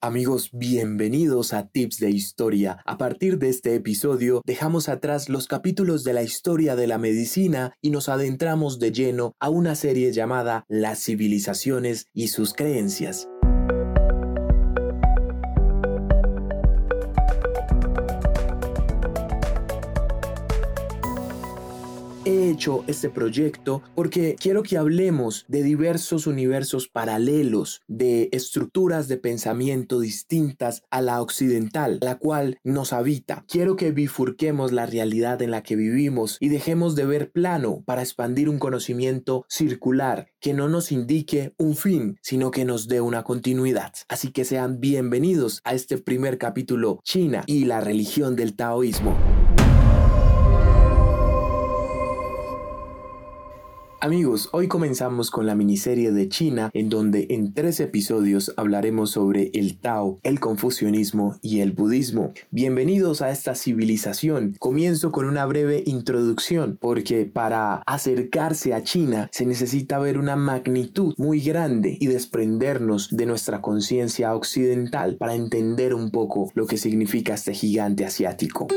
Amigos, bienvenidos a Tips de Historia. A partir de este episodio dejamos atrás los capítulos de la historia de la medicina y nos adentramos de lleno a una serie llamada Las civilizaciones y sus creencias. He hecho este proyecto porque quiero que hablemos de diversos universos paralelos, de estructuras de pensamiento distintas a la occidental, la cual nos habita. Quiero que bifurquemos la realidad en la que vivimos y dejemos de ver plano para expandir un conocimiento circular que no nos indique un fin, sino que nos dé una continuidad. Así que sean bienvenidos a este primer capítulo, China y la religión del taoísmo. Amigos, hoy comenzamos con la miniserie de China, en donde en tres episodios hablaremos sobre el Tao, el confucianismo y el budismo. Bienvenidos a esta civilización. Comienzo con una breve introducción, porque para acercarse a China se necesita ver una magnitud muy grande y desprendernos de nuestra conciencia occidental para entender un poco lo que significa este gigante asiático.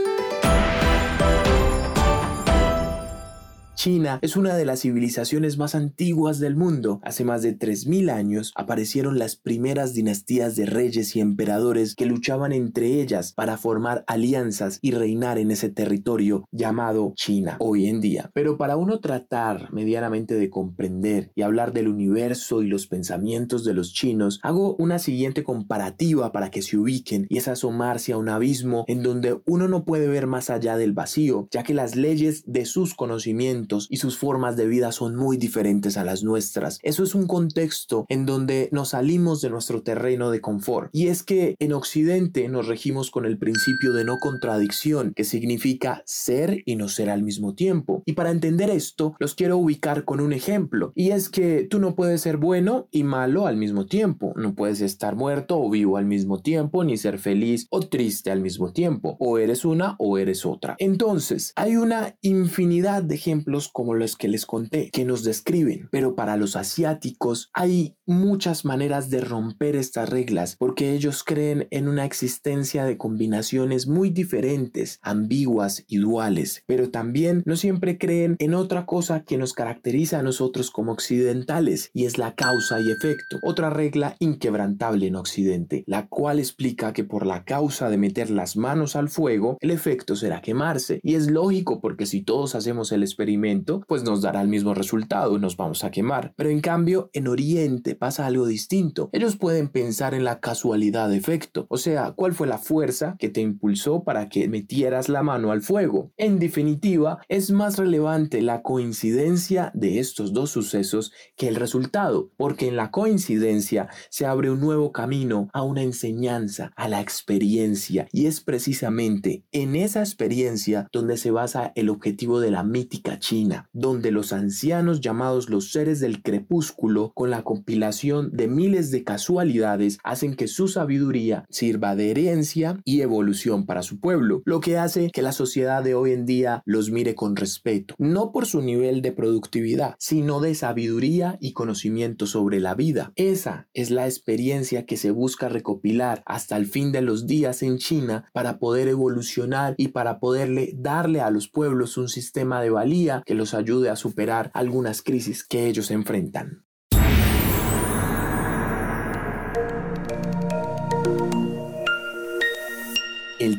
China es una de las civilizaciones más antiguas del mundo. Hace más de 3.000 años aparecieron las primeras dinastías de reyes y emperadores que luchaban entre ellas para formar alianzas y reinar en ese territorio llamado China hoy en día. Pero para uno tratar medianamente de comprender y hablar del universo y los pensamientos de los chinos, hago una siguiente comparativa para que se ubiquen y es asomarse a un abismo en donde uno no puede ver más allá del vacío, ya que las leyes de sus conocimientos y sus formas de vida son muy diferentes a las nuestras. Eso es un contexto en donde nos salimos de nuestro terreno de confort. Y es que en Occidente nos regimos con el principio de no contradicción, que significa ser y no ser al mismo tiempo. Y para entender esto, los quiero ubicar con un ejemplo. Y es que tú no puedes ser bueno y malo al mismo tiempo. No puedes estar muerto o vivo al mismo tiempo, ni ser feliz o triste al mismo tiempo. O eres una o eres otra. Entonces, hay una infinidad de ejemplos como los que les conté, que nos describen. Pero para los asiáticos hay muchas maneras de romper estas reglas porque ellos creen en una existencia de combinaciones muy diferentes, ambiguas y duales, pero también no siempre creen en otra cosa que nos caracteriza a nosotros como occidentales y es la causa y efecto, otra regla inquebrantable en Occidente, la cual explica que por la causa de meter las manos al fuego, el efecto será quemarse. Y es lógico porque si todos hacemos el experimento pues nos dará el mismo resultado, nos vamos a quemar. Pero en cambio, en Oriente pasa algo distinto. Ellos pueden pensar en la casualidad de efecto, o sea, cuál fue la fuerza que te impulsó para que metieras la mano al fuego. En definitiva, es más relevante la coincidencia de estos dos sucesos que el resultado, porque en la coincidencia se abre un nuevo camino a una enseñanza, a la experiencia, y es precisamente en esa experiencia donde se basa el objetivo de la mítica china donde los ancianos llamados los seres del crepúsculo, con la compilación de miles de casualidades, hacen que su sabiduría sirva de herencia y evolución para su pueblo, lo que hace que la sociedad de hoy en día los mire con respeto, no por su nivel de productividad, sino de sabiduría y conocimiento sobre la vida. Esa es la experiencia que se busca recopilar hasta el fin de los días en China para poder evolucionar y para poderle darle a los pueblos un sistema de valía que los ayude a superar algunas crisis que ellos enfrentan.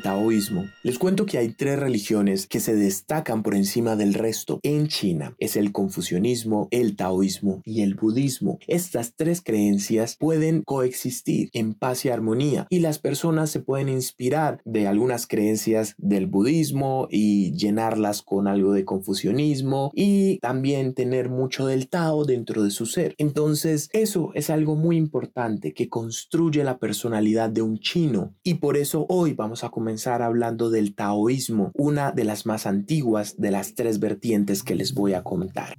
Taoísmo. Les cuento que hay tres religiones que se destacan por encima del resto en China. Es el confucianismo, el taoísmo y el budismo. Estas tres creencias pueden coexistir en paz y armonía y las personas se pueden inspirar de algunas creencias del budismo y llenarlas con algo de confucianismo y también tener mucho del Tao dentro de su ser. Entonces, eso es algo muy importante que construye la personalidad de un chino y por eso hoy vamos a comenzar hablando del taoísmo, una de las más antiguas de las tres vertientes que les voy a comentar.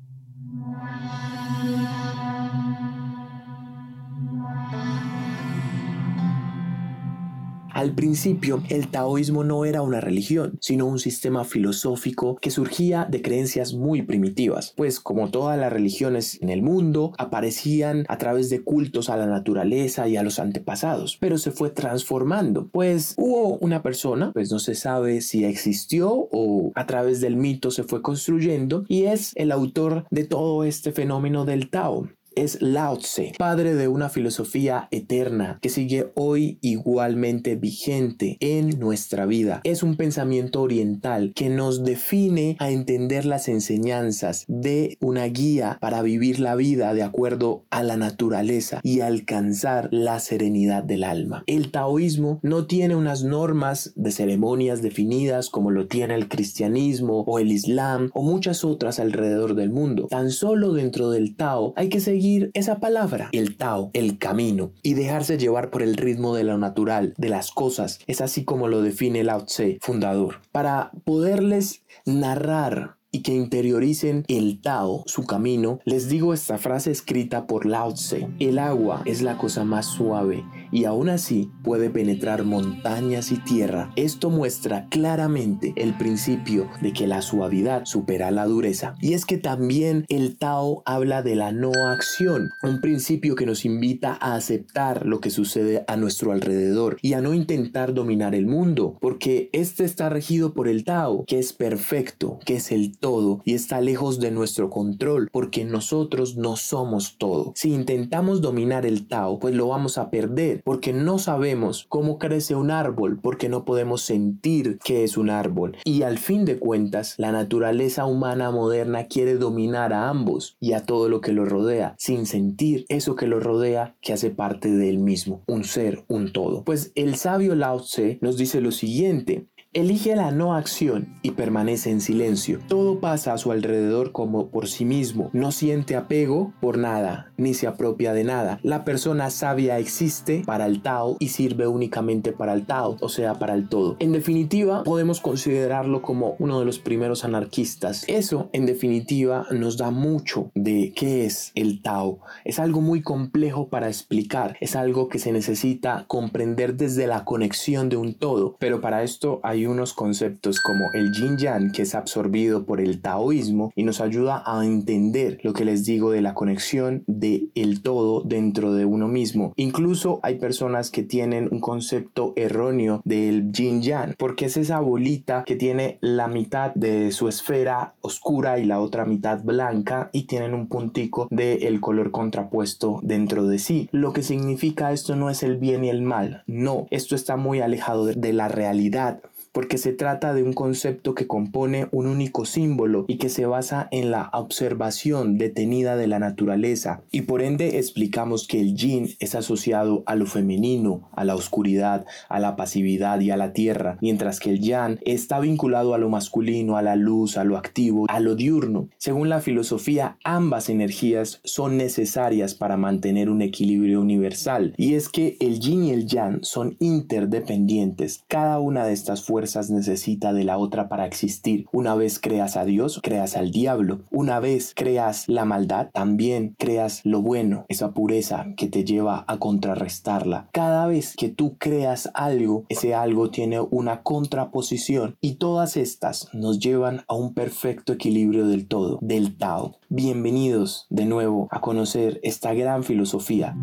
Al principio, el taoísmo no era una religión, sino un sistema filosófico que surgía de creencias muy primitivas, pues como todas las religiones en el mundo, aparecían a través de cultos a la naturaleza y a los antepasados, pero se fue transformando, pues hubo una persona, pues no se sabe si existió o a través del mito se fue construyendo y es el autor de todo este fenómeno del Tao es Lao Tse, padre de una filosofía eterna que sigue hoy igualmente vigente en nuestra vida. Es un pensamiento oriental que nos define a entender las enseñanzas de una guía para vivir la vida de acuerdo a la naturaleza y alcanzar la serenidad del alma. El taoísmo no tiene unas normas de ceremonias definidas como lo tiene el cristianismo o el islam o muchas otras alrededor del mundo. Tan solo dentro del Tao hay que seguir esa palabra, el Tao, el camino, y dejarse llevar por el ritmo de lo natural, de las cosas. Es así como lo define Lao Tse, fundador. Para poderles narrar y que interioricen el Tao, su camino, les digo esta frase escrita por Lao Tse. El agua es la cosa más suave y aún así puede penetrar montañas y tierra. Esto muestra claramente el principio de que la suavidad supera la dureza. Y es que también el Tao habla de la no acción, un principio que nos invita a aceptar lo que sucede a nuestro alrededor y a no intentar dominar el mundo, porque este está regido por el Tao, que es perfecto, que es el todo y está lejos de nuestro control porque nosotros no somos todo. Si intentamos dominar el Tao, pues lo vamos a perder porque no sabemos cómo crece un árbol, porque no podemos sentir que es un árbol. Y al fin de cuentas, la naturaleza humana moderna quiere dominar a ambos y a todo lo que lo rodea, sin sentir eso que lo rodea que hace parte de él mismo, un ser, un todo. Pues el sabio Lao Tse nos dice lo siguiente, Elige la no acción y permanece en silencio. Todo pasa a su alrededor como por sí mismo. No siente apego por nada, ni se apropia de nada. La persona sabia existe para el Tao y sirve únicamente para el Tao, o sea, para el todo. En definitiva, podemos considerarlo como uno de los primeros anarquistas. Eso, en definitiva, nos da mucho de qué es el Tao. Es algo muy complejo para explicar. Es algo que se necesita comprender desde la conexión de un todo. Pero para esto hay unos conceptos como el yin yang que es absorbido por el taoísmo y nos ayuda a entender lo que les digo de la conexión de el todo dentro de uno mismo. Incluso hay personas que tienen un concepto erróneo del yin yang porque es esa bolita que tiene la mitad de su esfera oscura y la otra mitad blanca y tienen un puntico del el color contrapuesto dentro de sí. Lo que significa esto no es el bien y el mal, no, esto está muy alejado de la realidad porque se trata de un concepto que compone un único símbolo y que se basa en la observación detenida de la naturaleza y por ende explicamos que el yin es asociado a lo femenino, a la oscuridad, a la pasividad y a la tierra, mientras que el yang está vinculado a lo masculino, a la luz, a lo activo, a lo diurno. Según la filosofía, ambas energías son necesarias para mantener un equilibrio universal y es que el yin y el yang son interdependientes. Cada una de estas fuerzas necesita de la otra para existir. Una vez creas a Dios, creas al diablo. Una vez creas la maldad, también creas lo bueno, esa pureza que te lleva a contrarrestarla. Cada vez que tú creas algo, ese algo tiene una contraposición y todas estas nos llevan a un perfecto equilibrio del todo, del Tao. Bienvenidos de nuevo a conocer esta gran filosofía.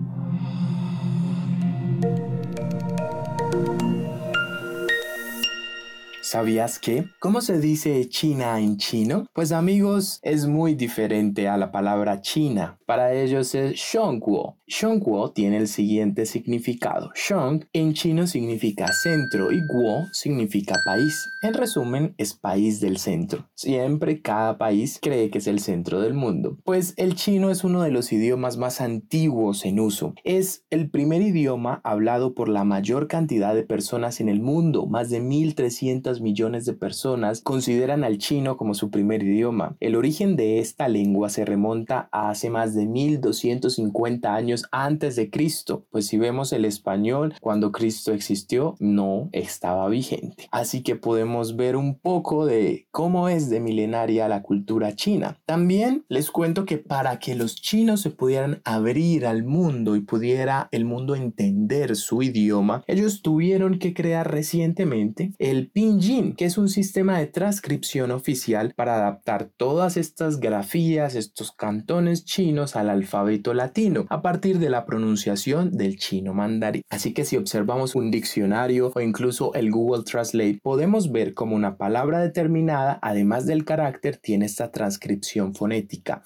¿Sabías que? ¿Cómo se dice China en chino? Pues amigos, es muy diferente a la palabra China. Para ellos es Shongguo. Shongguo tiene el siguiente significado. Shong en chino significa centro y Guo significa país. En resumen, es país del centro. Siempre cada país cree que es el centro del mundo. Pues el chino es uno de los idiomas más antiguos en uso. Es el primer idioma hablado por la mayor cantidad de personas en el mundo, más de 1300 200 millones de personas consideran al chino como su primer idioma. El origen de esta lengua se remonta a hace más de 1250 años antes de Cristo, pues si vemos el español cuando Cristo existió no estaba vigente. Así que podemos ver un poco de cómo es de milenaria la cultura china. También les cuento que para que los chinos se pudieran abrir al mundo y pudiera el mundo entender su idioma, ellos tuvieron que crear recientemente el pinyin, que es un sistema de transcripción oficial para adaptar todas estas grafías, estos cantones chinos al alfabeto latino a partir de la pronunciación del chino mandarín. Así que si observamos un diccionario o incluso el Google Translate, podemos ver cómo una palabra determinada, además del carácter, tiene esta transcripción fonética.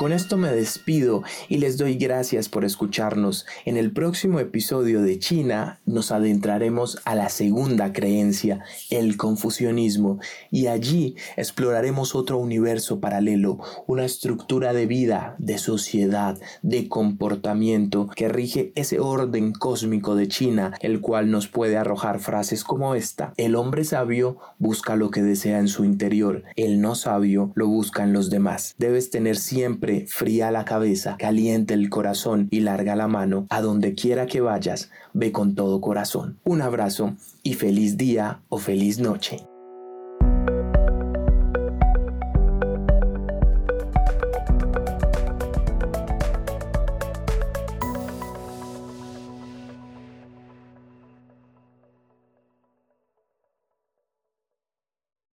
Con esto me despido y les doy gracias por escucharnos. En el próximo episodio de China nos adentraremos a la segunda creencia, el confucianismo, y allí exploraremos otro universo paralelo, una estructura de vida, de sociedad, de comportamiento que rige ese orden cósmico de China, el cual nos puede arrojar frases como esta. El hombre sabio busca lo que desea en su interior, el no sabio lo busca en los demás. Debes tener fría la cabeza, caliente el corazón y larga la mano. A donde quiera que vayas, ve con todo corazón. Un abrazo y feliz día o feliz noche.